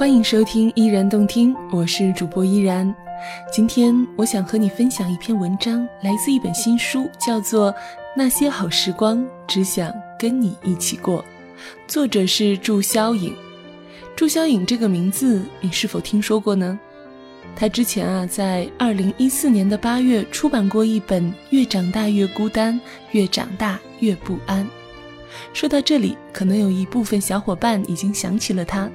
欢迎收听依然动听，我是主播依然。今天我想和你分享一篇文章，来自一本新书，叫做《那些好时光，只想跟你一起过》，作者是祝霄颖。祝霄颖这个名字，你是否听说过呢？他之前啊，在二零一四年的八月出版过一本《越长大越孤单，越长大越不安》。说到这里，可能有一部分小伙伴已经想起了他。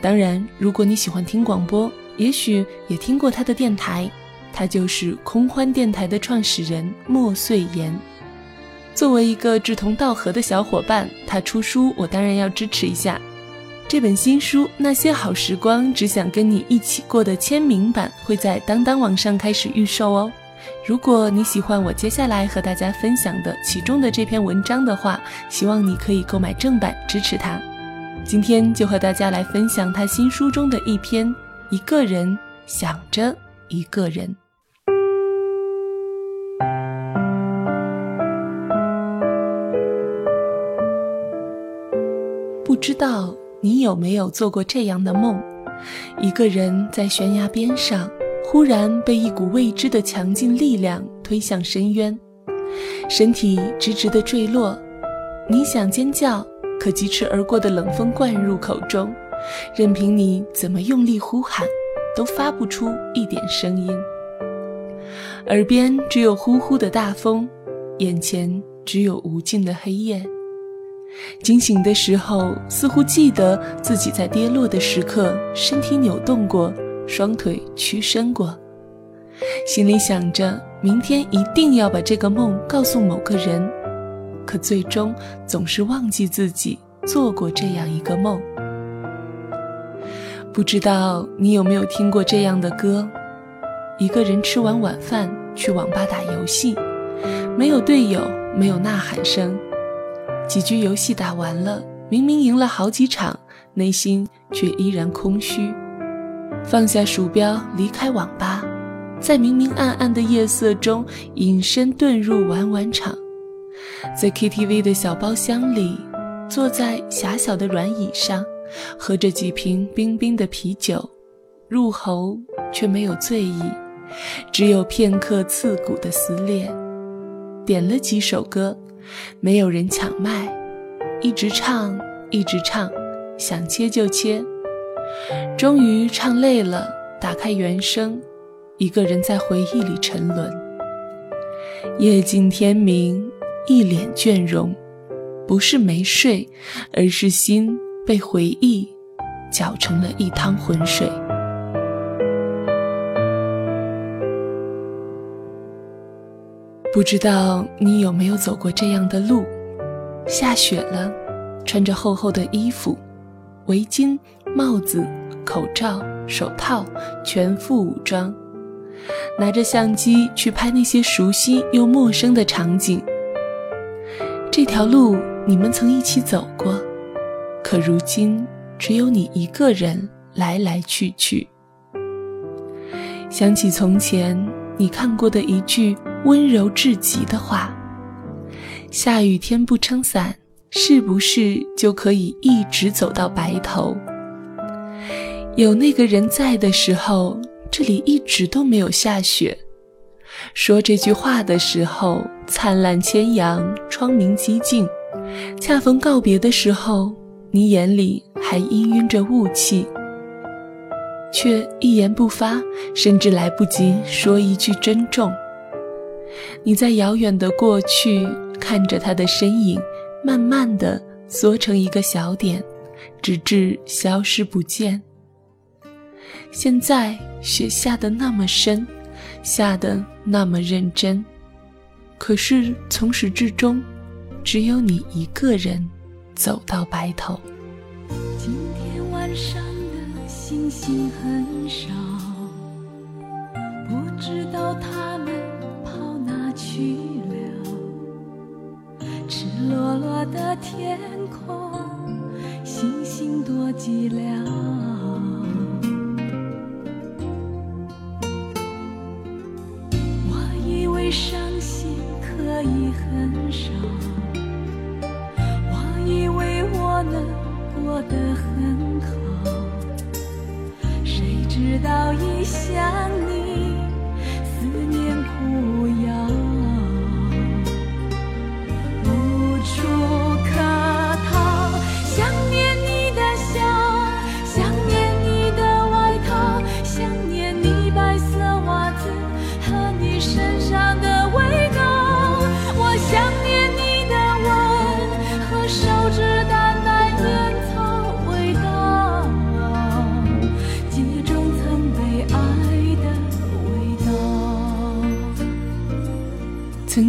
当然，如果你喜欢听广播，也许也听过他的电台。他就是空欢电台的创始人莫穗言。作为一个志同道合的小伙伴，他出书，我当然要支持一下。这本新书《那些好时光，只想跟你一起过》的签名版会在当当网上开始预售哦。如果你喜欢我接下来和大家分享的其中的这篇文章的话，希望你可以购买正版支持他。今天就和大家来分享他新书中的一篇《一个人想着一个人》。不知道你有没有做过这样的梦：一个人在悬崖边上，忽然被一股未知的强劲力量推向深渊，身体直直的坠落。你想尖叫。可疾驰而过的冷风灌入口中，任凭你怎么用力呼喊，都发不出一点声音。耳边只有呼呼的大风，眼前只有无尽的黑夜。惊醒的时候，似乎记得自己在跌落的时刻，身体扭动过，双腿屈伸过，心里想着明天一定要把这个梦告诉某个人。可最终总是忘记自己做过这样一个梦。不知道你有没有听过这样的歌：一个人吃完晚饭去网吧打游戏，没有队友，没有呐喊声，几局游戏打完了，明明赢了好几场，内心却依然空虚。放下鼠标，离开网吧，在明明暗暗的夜色中隐身遁入玩玩场。在 KTV 的小包厢里，坐在狭小的软椅上，喝着几瓶冰冰的啤酒，入喉却没有醉意，只有片刻刺骨的撕裂。点了几首歌，没有人抢麦，一直唱，一直唱，想切就切。终于唱累了，打开原声，一个人在回忆里沉沦。夜尽天明。一脸倦容，不是没睡，而是心被回忆搅成了一汤浑水。不知道你有没有走过这样的路？下雪了，穿着厚厚的衣服，围巾、帽子、口罩、手套，全副武装，拿着相机去拍那些熟悉又陌生的场景。这条路你们曾一起走过，可如今只有你一个人来来去去。想起从前你看过的一句温柔至极的话：“下雨天不撑伞，是不是就可以一直走到白头？”有那个人在的时候，这里一直都没有下雪。说这句话的时候，灿烂千阳，窗明几净。恰逢告别的时候，你眼里还氤氲着雾气，却一言不发，甚至来不及说一句珍重。你在遥远的过去看着他的身影，慢慢的缩成一个小点，直至消失不见。现在雪下的那么深。下的那么认真，可是从始至终，只有你一个人走到白头。今天晚上的星星很少，不知道他们跑哪去了。赤裸裸的天空，星星多寂寥。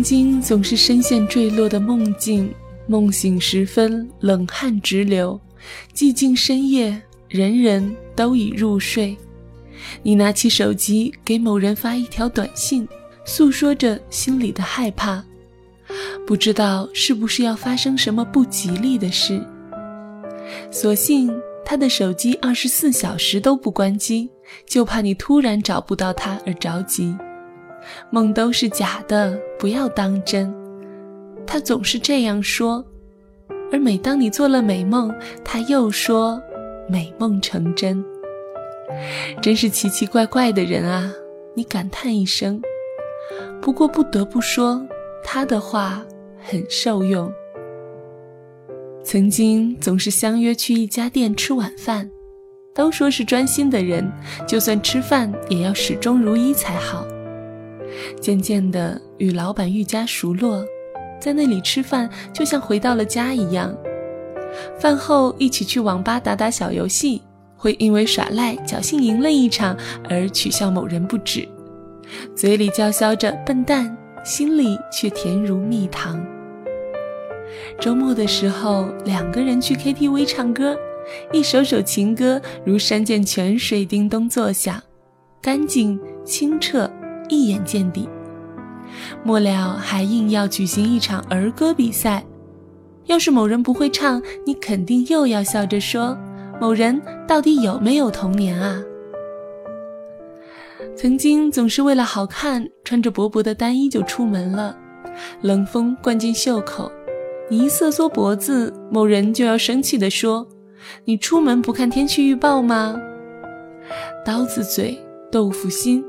曾经总是深陷坠落的梦境，梦醒时分冷汗直流，寂静深夜，人人都已入睡。你拿起手机给某人发一条短信，诉说着心里的害怕，不知道是不是要发生什么不吉利的事。所幸他的手机二十四小时都不关机，就怕你突然找不到他而着急。梦都是假的，不要当真。他总是这样说，而每当你做了美梦，他又说美梦成真。真是奇奇怪怪的人啊！你感叹一声。不过不得不说，他的话很受用。曾经总是相约去一家店吃晚饭，都说是专心的人，就算吃饭也要始终如一才好。渐渐的与老板愈加熟络，在那里吃饭就像回到了家一样。饭后一起去网吧打打小游戏，会因为耍赖侥幸赢了一场而取笑某人不止，嘴里叫嚣着“笨蛋”，心里却甜如蜜糖。周末的时候，两个人去 KTV 唱歌，一首首情歌如山涧泉水叮咚作响，干净清澈。一眼见底，末了还硬要举行一场儿歌比赛。要是某人不会唱，你肯定又要笑着说：“某人到底有没有童年啊？”曾经总是为了好看，穿着薄薄的单衣就出门了，冷风灌进袖口，你一瑟缩脖子，某人就要生气地说：“你出门不看天气预报吗？”刀子嘴豆腐心。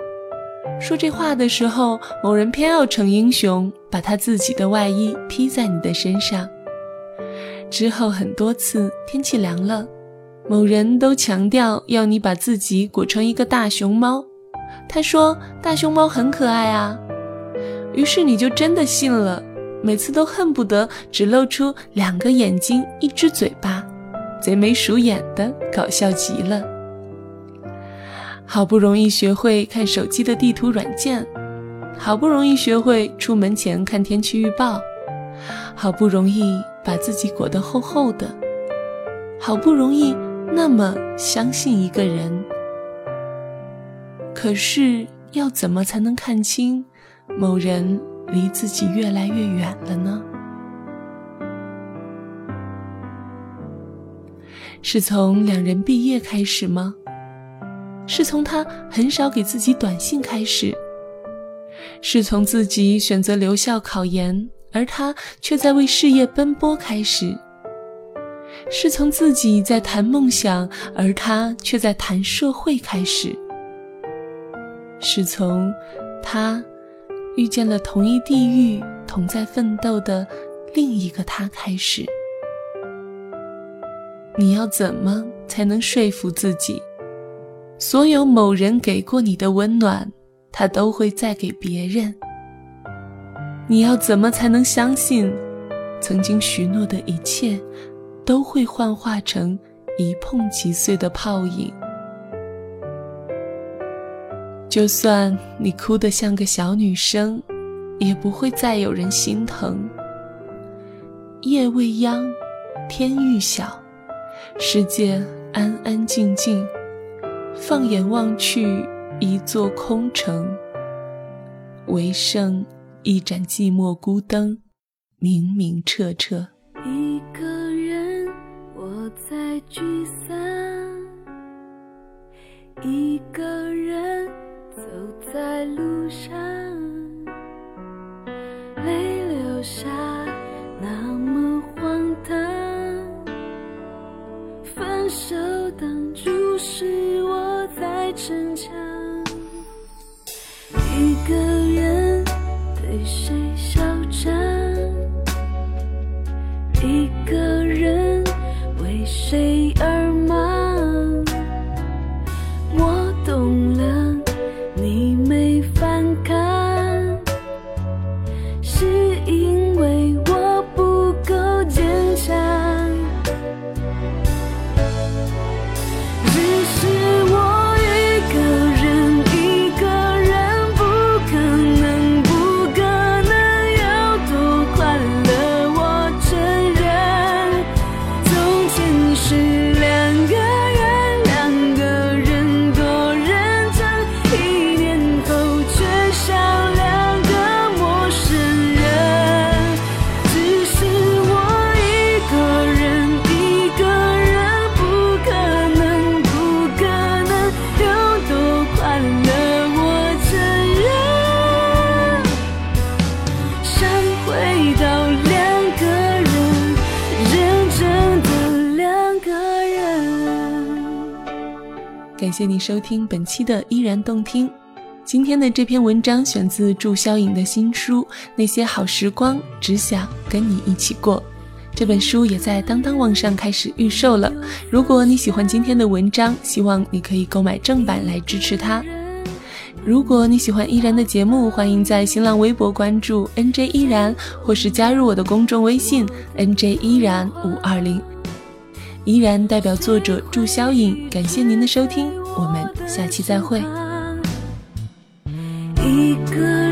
说这话的时候，某人偏要逞英雄，把他自己的外衣披在你的身上。之后很多次天气凉了，某人都强调要你把自己裹成一个大熊猫。他说大熊猫很可爱啊，于是你就真的信了，每次都恨不得只露出两个眼睛、一只嘴巴，贼眉鼠眼的，搞笑极了。好不容易学会看手机的地图软件，好不容易学会出门前看天气预报，好不容易把自己裹得厚厚的，好不容易那么相信一个人，可是要怎么才能看清某人离自己越来越远了呢？是从两人毕业开始吗？是从他很少给自己短信开始，是从自己选择留校考研，而他却在为事业奔波开始，是从自己在谈梦想，而他却在谈社会开始，是从他遇见了同一地域、同在奋斗的另一个他开始。你要怎么才能说服自己？所有某人给过你的温暖，他都会再给别人。你要怎么才能相信，曾经许诺的一切，都会幻化成一碰即碎的泡影？就算你哭得像个小女生，也不会再有人心疼。夜未央，天欲晓，世界安安静静。放眼望去，一座空城，唯剩一盏寂寞孤灯，明明澈澈。你收听本期的依然动听。今天的这篇文章选自祝霄颖的新书《那些好时光，只想跟你一起过》。这本书也在当当网上开始预售了。如果你喜欢今天的文章，希望你可以购买正版来支持它。如果你喜欢依然的节目，欢迎在新浪微博关注 NJ 依然，或是加入我的公众微信 NJ 依然五二零。依然代表作者祝霄颖，感谢您的收听，我们下期再会。一个